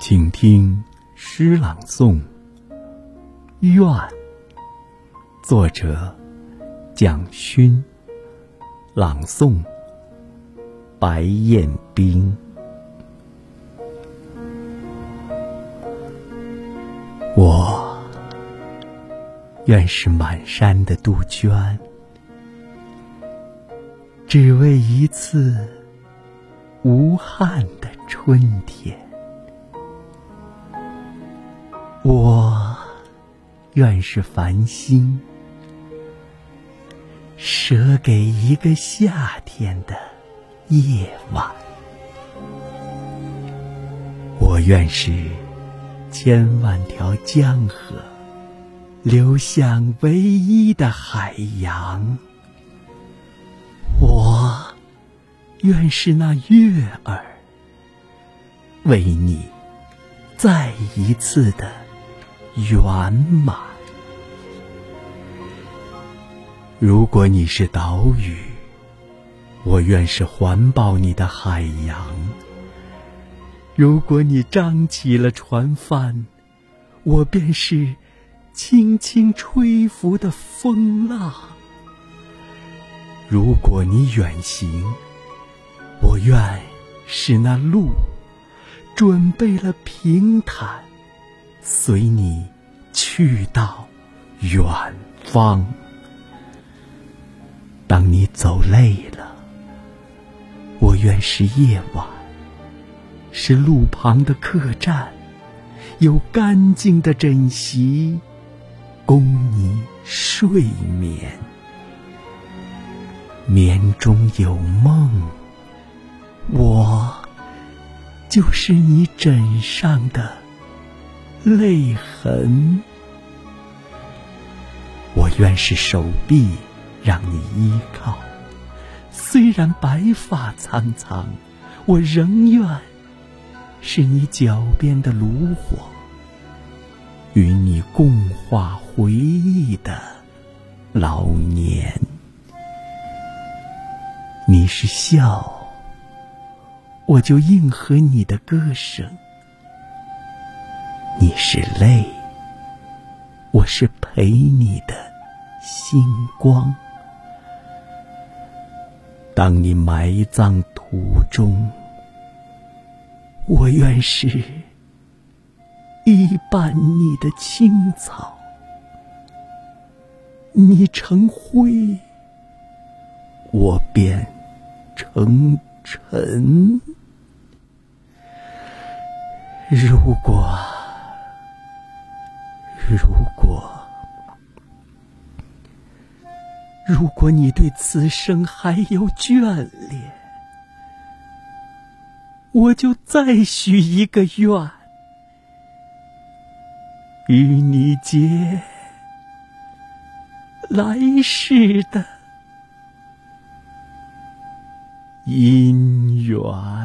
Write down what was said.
请听诗朗诵《愿》，作者蒋勋，朗诵白彦冰。我愿是满山的杜鹃，只为一次无憾的春天。我愿是繁星，舍给一个夏天的夜晚。我愿是千万条江河，流向唯一的海洋。我愿是那月儿，为你再一次的。圆满。如果你是岛屿，我愿是环抱你的海洋；如果你张起了船帆，我便是轻轻吹拂的风浪；如果你远行，我愿是那路，准备了平坦。随你去到远方。当你走累了，我愿是夜晚，是路旁的客栈，有干净的枕席，供你睡眠。眠中有梦，我就是你枕上的。泪痕，我愿是手臂，让你依靠。虽然白发苍苍，我仍愿是你脚边的炉火，与你共话回忆的老年。你是笑，我就应和你的歌声。你是泪，我是陪你的星光。当你埋葬途中，我愿是一半你的青草。你成灰，我便成尘。如果。如果，如果你对此生还有眷恋，我就再许一个愿，与你结来世的姻缘。